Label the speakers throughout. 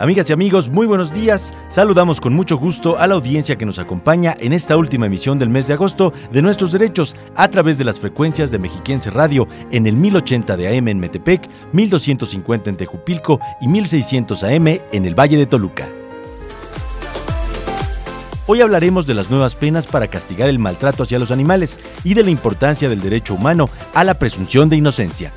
Speaker 1: Amigas y amigos, muy buenos días. Saludamos con mucho gusto a la audiencia que nos acompaña en esta última emisión del mes de agosto de Nuestros Derechos a través de las frecuencias de Mexiquense Radio en el 1080 de AM en Metepec, 1250 en Tejupilco y 1600 AM en el Valle de Toluca. Hoy hablaremos de las nuevas penas para castigar el maltrato hacia los animales y de la importancia del derecho humano a la presunción de inocencia.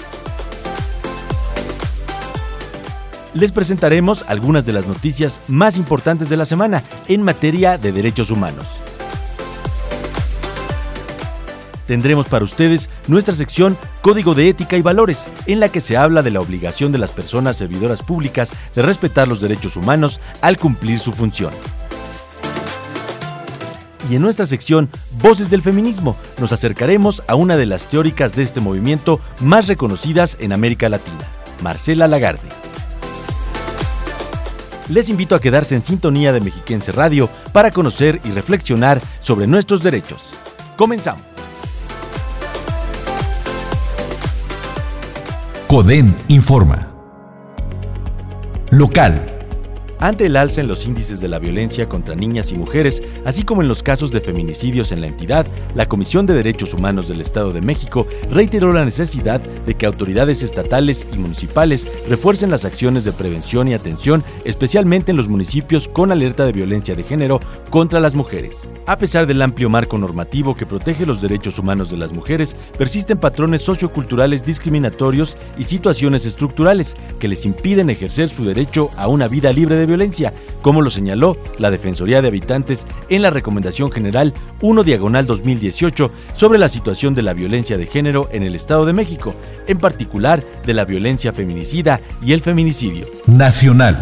Speaker 1: Les presentaremos algunas de las noticias más importantes de la semana en materia de derechos humanos. Tendremos para ustedes nuestra sección Código de Ética y Valores, en la que se habla de la obligación de las personas servidoras públicas de respetar los derechos humanos al cumplir su función. Y en nuestra sección Voces del Feminismo nos acercaremos a una de las teóricas de este movimiento más reconocidas en América Latina, Marcela Lagarde les invito a quedarse en sintonía de Mexiquense Radio para conocer y reflexionar sobre nuestros derechos. Comenzamos.
Speaker 2: CODEN informa. Local
Speaker 1: ante el alza en los índices de la violencia contra niñas y mujeres, así como en los casos de feminicidios en la entidad, la Comisión de Derechos Humanos del Estado de México reiteró la necesidad de que autoridades estatales y municipales refuercen las acciones de prevención y atención, especialmente en los municipios con alerta de violencia de género contra las mujeres. A pesar del amplio marco normativo que protege los derechos humanos de las mujeres, persisten patrones socioculturales discriminatorios y situaciones estructurales que les impiden ejercer su derecho a una vida libre de violencia, como lo señaló la Defensoría de Habitantes en la Recomendación General 1 Diagonal 2018 sobre la situación de la violencia de género en el Estado de México, en particular de la violencia feminicida y el feminicidio.
Speaker 2: Nacional.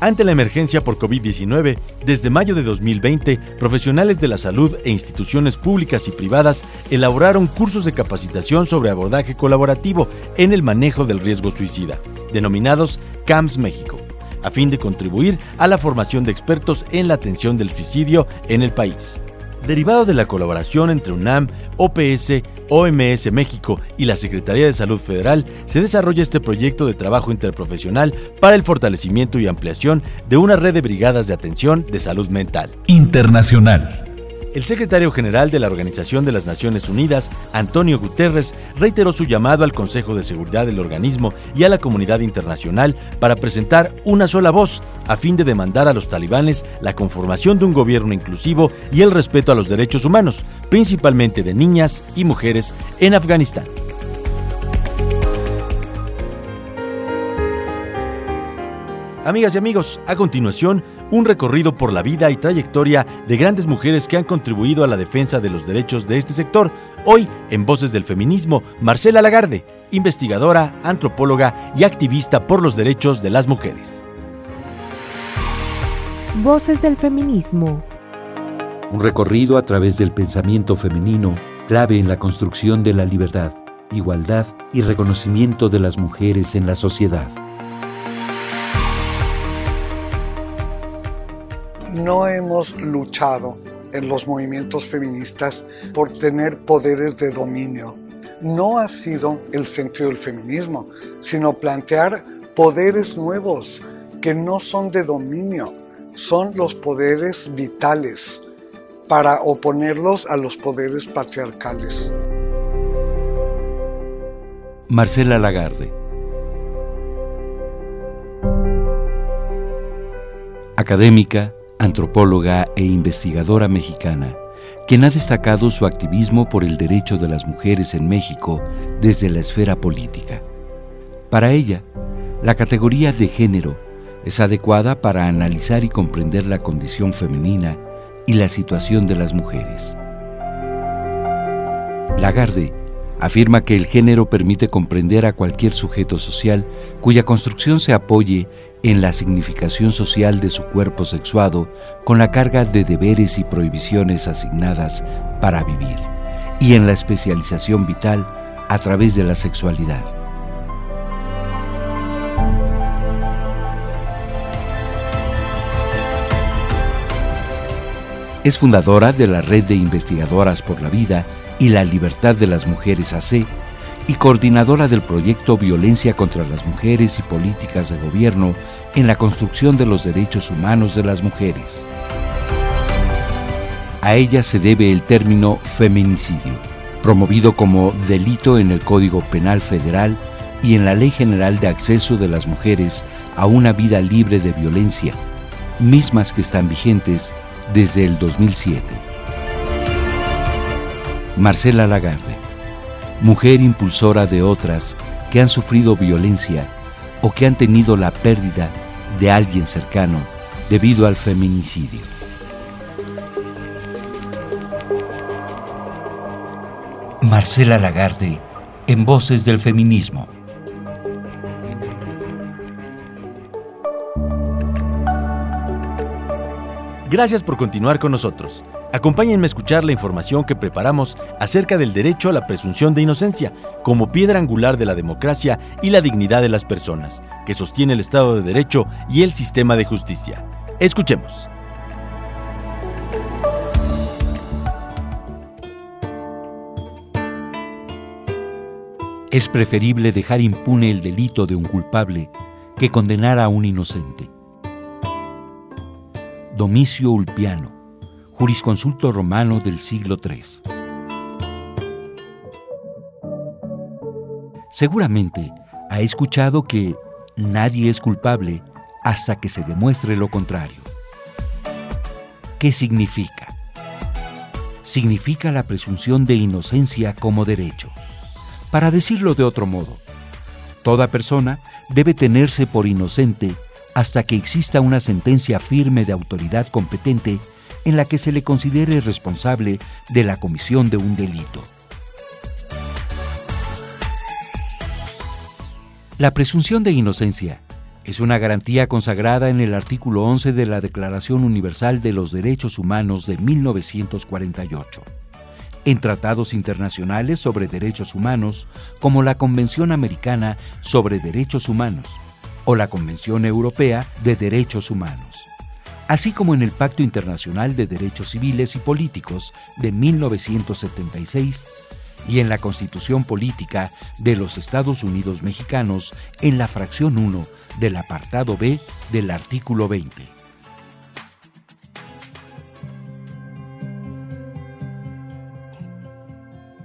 Speaker 1: Ante la emergencia por COVID-19, desde mayo de 2020, profesionales de la salud e instituciones públicas y privadas elaboraron cursos de capacitación sobre abordaje colaborativo en el manejo del riesgo suicida, denominados CAMS México a fin de contribuir a la formación de expertos en la atención del suicidio en el país. Derivado de la colaboración entre UNAM, OPS, OMS México y la Secretaría de Salud Federal, se desarrolla este proyecto de trabajo interprofesional para el fortalecimiento y ampliación de una red de brigadas de atención de salud mental.
Speaker 2: Internacional.
Speaker 1: El secretario general de la Organización de las Naciones Unidas, Antonio Guterres, reiteró su llamado al Consejo de Seguridad del organismo y a la comunidad internacional para presentar una sola voz a fin de demandar a los talibanes la conformación de un gobierno inclusivo y el respeto a los derechos humanos, principalmente de niñas y mujeres en Afganistán. Amigas y amigos, a continuación, un recorrido por la vida y trayectoria de grandes mujeres que han contribuido a la defensa de los derechos de este sector. Hoy, en Voces del Feminismo, Marcela Lagarde, investigadora, antropóloga y activista por los derechos de las mujeres.
Speaker 3: Voces del Feminismo.
Speaker 4: Un recorrido a través del pensamiento femenino, clave en la construcción de la libertad, igualdad y reconocimiento de las mujeres en la sociedad.
Speaker 5: No hemos luchado en los movimientos feministas por tener poderes de dominio. No ha sido el sentido del feminismo, sino plantear poderes nuevos que no son de dominio, son los poderes vitales para oponerlos a los poderes patriarcales.
Speaker 4: Marcela Lagarde Académica, antropóloga e investigadora mexicana, quien ha destacado su activismo por el derecho de las mujeres en México desde la esfera política. Para ella, la categoría de género es adecuada para analizar y comprender la condición femenina y la situación de las mujeres. Lagarde afirma que el género permite comprender a cualquier sujeto social cuya construcción se apoye en la significación social de su cuerpo sexuado con la carga de deberes y prohibiciones asignadas para vivir, y en la especialización vital a través de la sexualidad. Es fundadora de la Red de Investigadoras por la Vida y la Libertad de las Mujeres AC y coordinadora del proyecto Violencia contra las Mujeres y Políticas de Gobierno en la construcción de los derechos humanos de las mujeres. A ella se debe el término feminicidio, promovido como delito en el Código Penal Federal y en la Ley General de Acceso de las Mujeres a una vida libre de violencia, mismas que están vigentes desde el 2007. Marcela Lagarde, mujer impulsora de otras que han sufrido violencia o que han tenido la pérdida de alguien cercano debido al feminicidio. Marcela Lagarde en Voces del Feminismo.
Speaker 1: Gracias por continuar con nosotros. Acompáñenme a escuchar la información que preparamos acerca del derecho a la presunción de inocencia como piedra angular de la democracia y la dignidad de las personas, que sostiene el Estado de Derecho y el sistema de justicia. Escuchemos.
Speaker 4: Es preferible dejar impune el delito de un culpable que condenar a un inocente. Domicio Ulpiano, jurisconsulto romano del siglo III. Seguramente ha escuchado que nadie es culpable hasta que se demuestre lo contrario. ¿Qué significa? Significa la presunción de inocencia como derecho. Para decirlo de otro modo, toda persona debe tenerse por inocente hasta que exista una sentencia firme de autoridad competente en la que se le considere responsable de la comisión de un delito. La presunción de inocencia es una garantía consagrada en el artículo 11 de la Declaración Universal de los Derechos Humanos de 1948, en tratados internacionales sobre derechos humanos como la Convención Americana sobre Derechos Humanos, o la Convención Europea de Derechos Humanos, así como en el Pacto Internacional de Derechos Civiles y Políticos de 1976 y en la Constitución Política de los Estados Unidos Mexicanos en la fracción 1 del apartado B del artículo 20.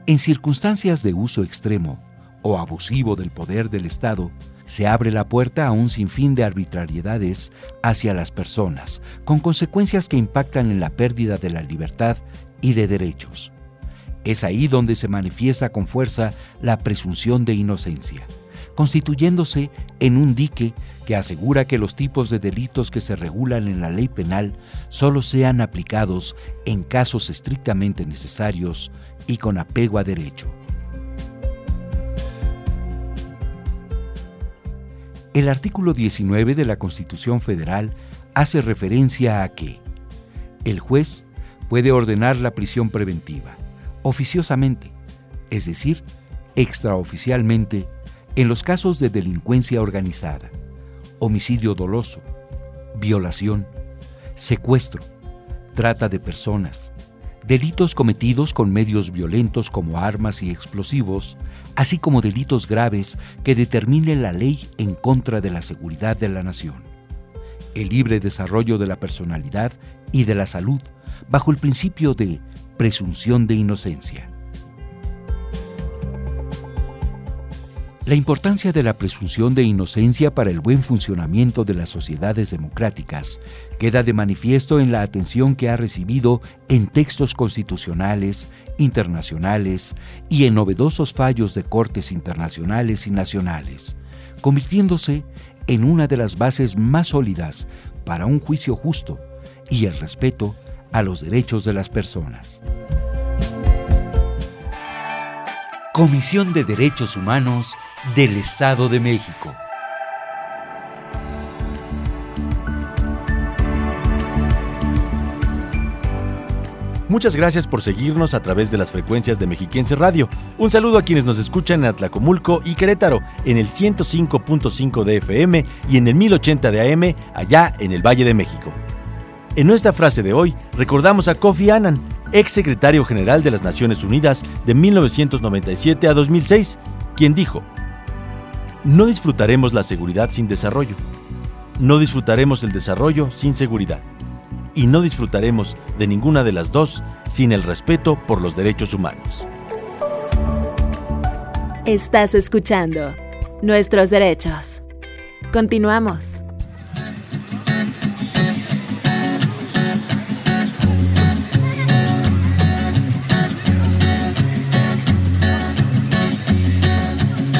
Speaker 4: En circunstancias de uso extremo o abusivo del poder del Estado, se abre la puerta a un sinfín de arbitrariedades hacia las personas, con consecuencias que impactan en la pérdida de la libertad y de derechos. Es ahí donde se manifiesta con fuerza la presunción de inocencia, constituyéndose en un dique que asegura que los tipos de delitos que se regulan en la ley penal solo sean aplicados en casos estrictamente necesarios y con apego a derecho. El artículo 19 de la Constitución Federal hace referencia a que el juez puede ordenar la prisión preventiva, oficiosamente, es decir, extraoficialmente, en los casos de delincuencia organizada, homicidio doloso, violación, secuestro, trata de personas, delitos cometidos con medios violentos como armas y explosivos, así como delitos graves que determine la ley en contra de la seguridad de la nación, el libre desarrollo de la personalidad y de la salud, bajo el principio de presunción de inocencia. La importancia de la presunción de inocencia para el buen funcionamiento de las sociedades democráticas queda de manifiesto en la atención que ha recibido en textos constitucionales, internacionales y en novedosos fallos de cortes internacionales y nacionales, convirtiéndose en una de las bases más sólidas para un juicio justo y el respeto a los derechos de las personas. Comisión de Derechos Humanos del Estado de México.
Speaker 1: Muchas gracias por seguirnos a través de las frecuencias de Mexiquense Radio. Un saludo a quienes nos escuchan en Atlacomulco y Querétaro en el 105.5 de FM y en el 1080 de AM allá en el Valle de México. En nuestra frase de hoy recordamos a Kofi Annan, ex secretario general de las Naciones Unidas de 1997 a 2006, quien dijo, no disfrutaremos la seguridad sin desarrollo, no disfrutaremos el desarrollo sin seguridad y no disfrutaremos de ninguna de las dos sin el respeto por los derechos humanos.
Speaker 3: Estás escuchando Nuestros Derechos. Continuamos.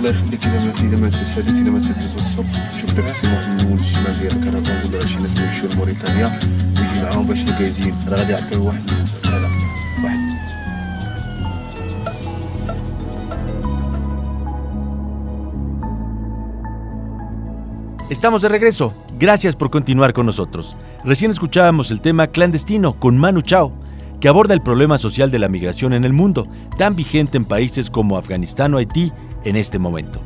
Speaker 6: الله يخليك اذا ما اذا ما تسالي اذا ما تهز الصبح شوف داك السماء في النمو الشمال ديال الكرفان ولا راه شي ناس يمشيو لموريتانيا ويجي معاهم باش الكازين راه غادي يعطيو واحد هذا واحد
Speaker 1: Estamos de regreso. Gracias por continuar con nosotros. Recién escuchábamos el tema Clandestino con Manu Chao, que aborda el problema social de la migración en el mundo, tan vigente en países como Afganistán o Haití en este momento.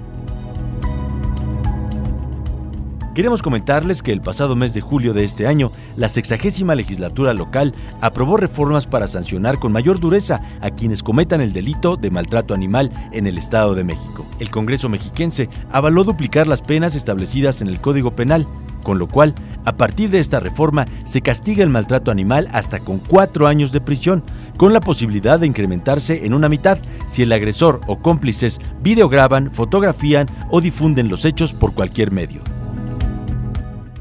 Speaker 1: Queremos comentarles que el pasado mes de julio de este año, la sexagésima legislatura local aprobó reformas para sancionar con mayor dureza a quienes cometan el delito de maltrato animal en el Estado de México. El Congreso mexiquense avaló duplicar las penas establecidas en el Código Penal, con lo cual, a partir de esta reforma, se castiga el maltrato animal hasta con cuatro años de prisión, con la posibilidad de incrementarse en una mitad si el agresor o cómplices videograban, fotografían o difunden los hechos por cualquier medio.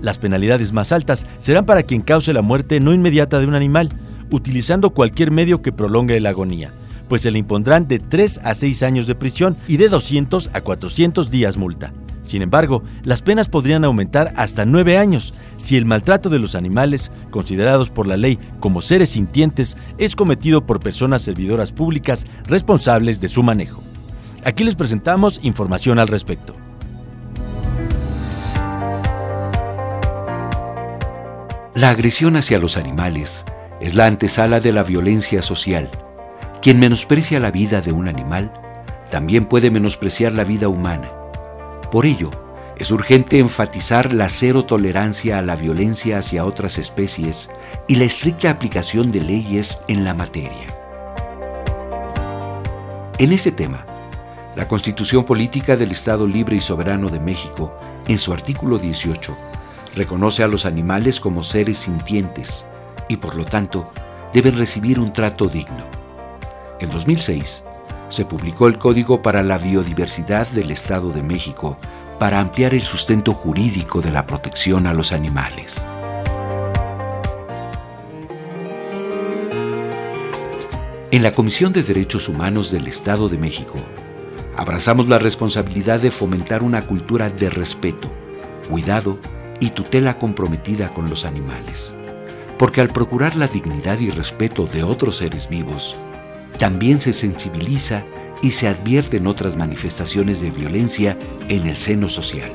Speaker 1: Las penalidades más altas serán para quien cause la muerte no inmediata de un animal, utilizando cualquier medio que prolongue la agonía, pues se le impondrán de 3 a 6 años de prisión y de 200 a 400 días multa. Sin embargo, las penas podrían aumentar hasta nueve años si el maltrato de los animales, considerados por la ley como seres sintientes, es cometido por personas servidoras públicas responsables de su manejo. Aquí les presentamos información al respecto.
Speaker 4: La agresión hacia los animales es la antesala de la violencia social. Quien menosprecia la vida de un animal también puede menospreciar la vida humana. Por ello, es urgente enfatizar la cero tolerancia a la violencia hacia otras especies y la estricta aplicación de leyes en la materia. En ese tema, la Constitución Política del Estado Libre y Soberano de México, en su artículo 18, reconoce a los animales como seres sintientes y por lo tanto deben recibir un trato digno. En 2006, se publicó el Código para la Biodiversidad del Estado de México para ampliar el sustento jurídico de la protección a los animales. En la Comisión de Derechos Humanos del Estado de México, abrazamos la responsabilidad de fomentar una cultura de respeto, cuidado y tutela comprometida con los animales. Porque al procurar la dignidad y respeto de otros seres vivos, también se sensibiliza y se advierten otras manifestaciones de violencia en el seno social.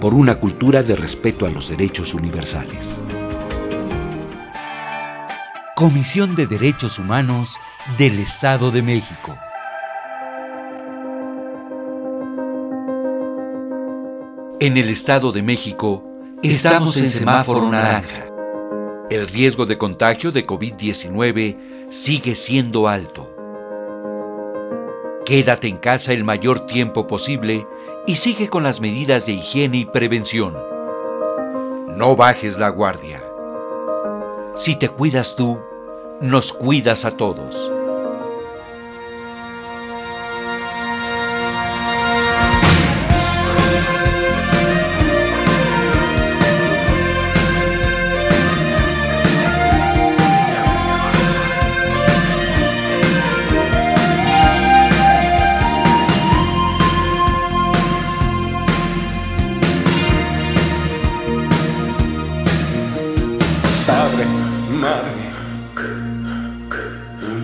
Speaker 4: Por una cultura de respeto a los derechos universales. Comisión de Derechos Humanos del Estado de México. En el Estado de México estamos en semáforo naranja. El riesgo de contagio de COVID-19 sigue siendo alto. Quédate en casa el mayor tiempo posible y sigue con las medidas de higiene y prevención. No bajes la guardia. Si te cuidas tú, nos cuidas a todos.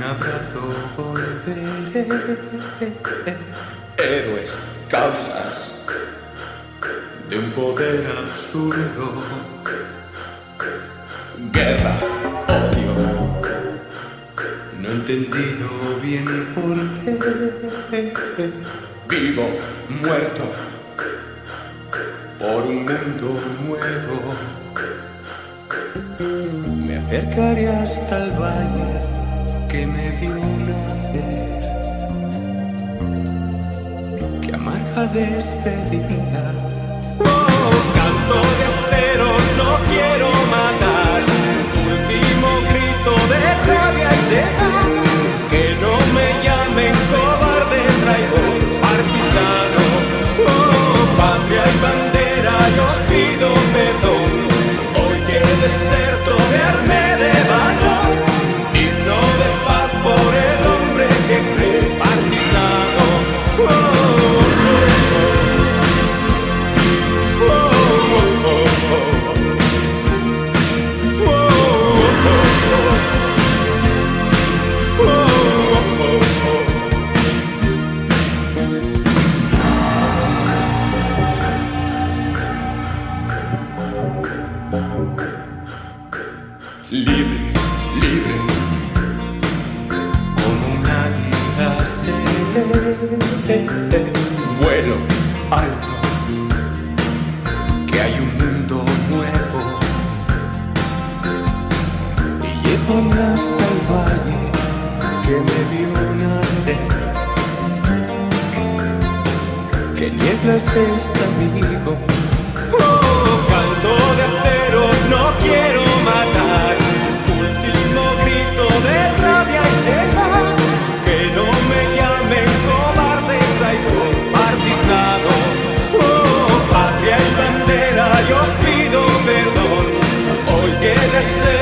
Speaker 7: Abrazo volveré. Héroes, causas de un poder absurdo. Guerra, odio. No he entendido bien por qué. Vivo, muerto, por un mundo nuevo. Me acercaré hasta el valle que me vio nacer. Que amarga despedida. Oh, canto de acero, no quiero matar. Último grito de rabia y sed. Vuelo alto, que hay un mundo nuevo. Y llévame hasta el valle que me vio nacer. Que nieblas este que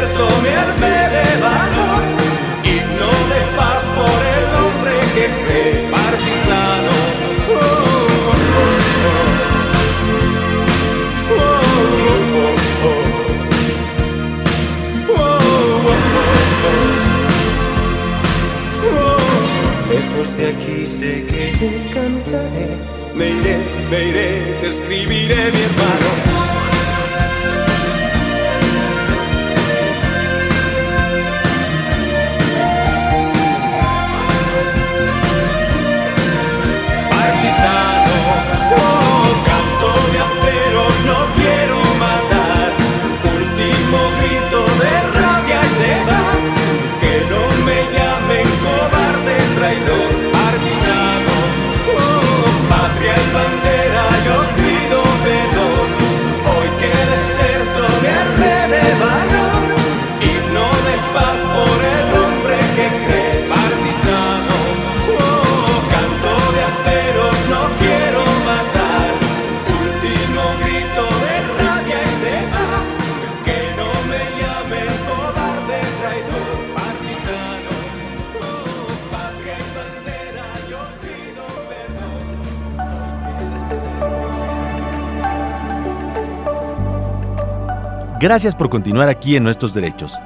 Speaker 1: Gracias por continuar aquí en Nuestros Derechos.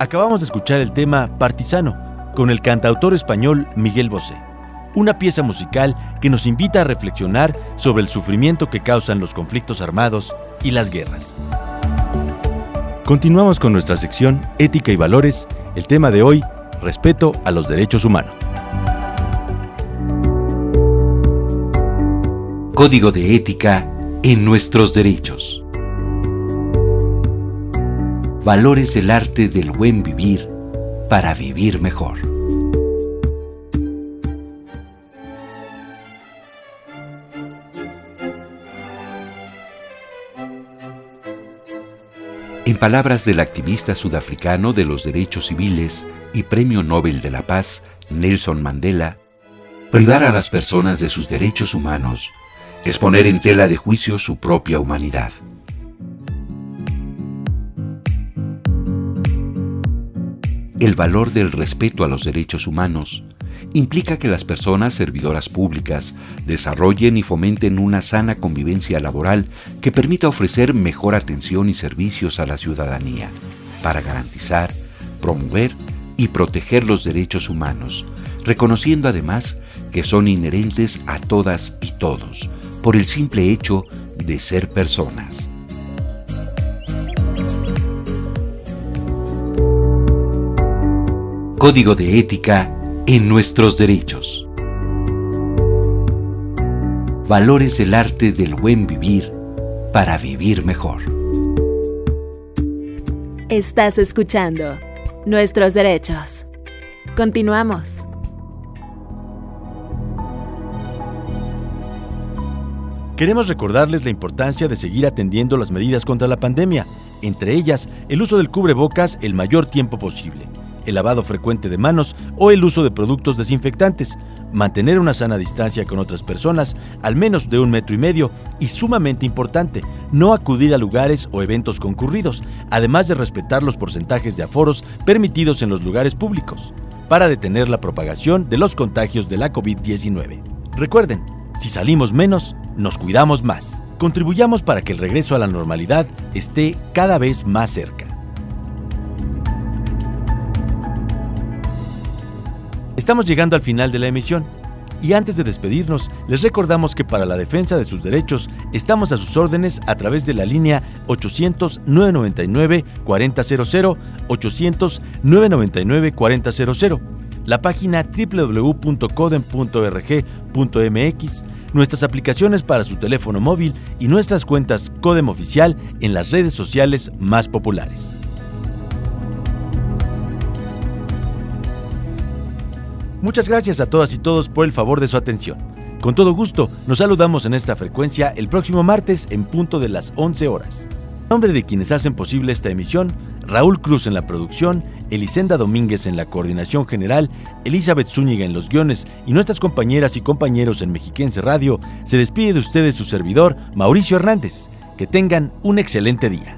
Speaker 1: Acabamos de escuchar el tema Partisano con el cantautor español Miguel Bosé, una pieza musical que nos invita a reflexionar sobre el sufrimiento que causan los conflictos armados y las guerras. Continuamos con nuestra sección Ética y Valores, el tema de hoy, respeto a los derechos humanos.
Speaker 4: Código de ética en nuestros derechos. Valores el arte del buen vivir para vivir mejor. En palabras del activista sudafricano de los derechos civiles y Premio Nobel de la Paz, Nelson Mandela, privar a las personas de sus derechos humanos es poner en tela de juicio su propia humanidad. El valor del respeto a los derechos humanos implica que las personas servidoras públicas desarrollen y fomenten una sana convivencia laboral que permita ofrecer mejor atención y servicios a la ciudadanía para garantizar, promover y proteger los derechos humanos, reconociendo además que son inherentes a todas y todos, por el simple hecho de ser personas. Código de ética en nuestros derechos. Valores el arte del buen vivir para vivir mejor.
Speaker 3: Estás escuchando Nuestros Derechos. Continuamos.
Speaker 1: Queremos recordarles la importancia de seguir atendiendo las medidas contra la pandemia, entre ellas el uso del cubrebocas el mayor tiempo posible, el lavado frecuente de manos o el uso de productos desinfectantes, mantener una sana distancia con otras personas, al menos de un metro y medio, y sumamente importante, no acudir a lugares o eventos concurridos, además de respetar los porcentajes de aforos permitidos en los lugares públicos, para detener la propagación de los contagios de la COVID-19. Recuerden, si salimos menos, nos cuidamos más. Contribuyamos para que el regreso a la normalidad esté cada vez más cerca. Estamos llegando al final de la emisión y antes de despedirnos les recordamos que para la defensa de sus derechos estamos a sus órdenes a través de la línea 800-999-4000, 800-999-4000, la página www.coden.org.mx, nuestras aplicaciones para su teléfono móvil y nuestras cuentas Codem Oficial en las redes sociales más populares. Muchas gracias a todas y todos por el favor de su atención. Con todo gusto, nos saludamos en esta frecuencia el próximo martes en punto de las 11 horas. En nombre de quienes hacen posible esta emisión, Raúl Cruz en la producción, Elisenda Domínguez en la coordinación general, Elizabeth Zúñiga en los guiones y nuestras compañeras y compañeros en Mexiquense Radio, se despide de ustedes su servidor, Mauricio Hernández. Que tengan un excelente día.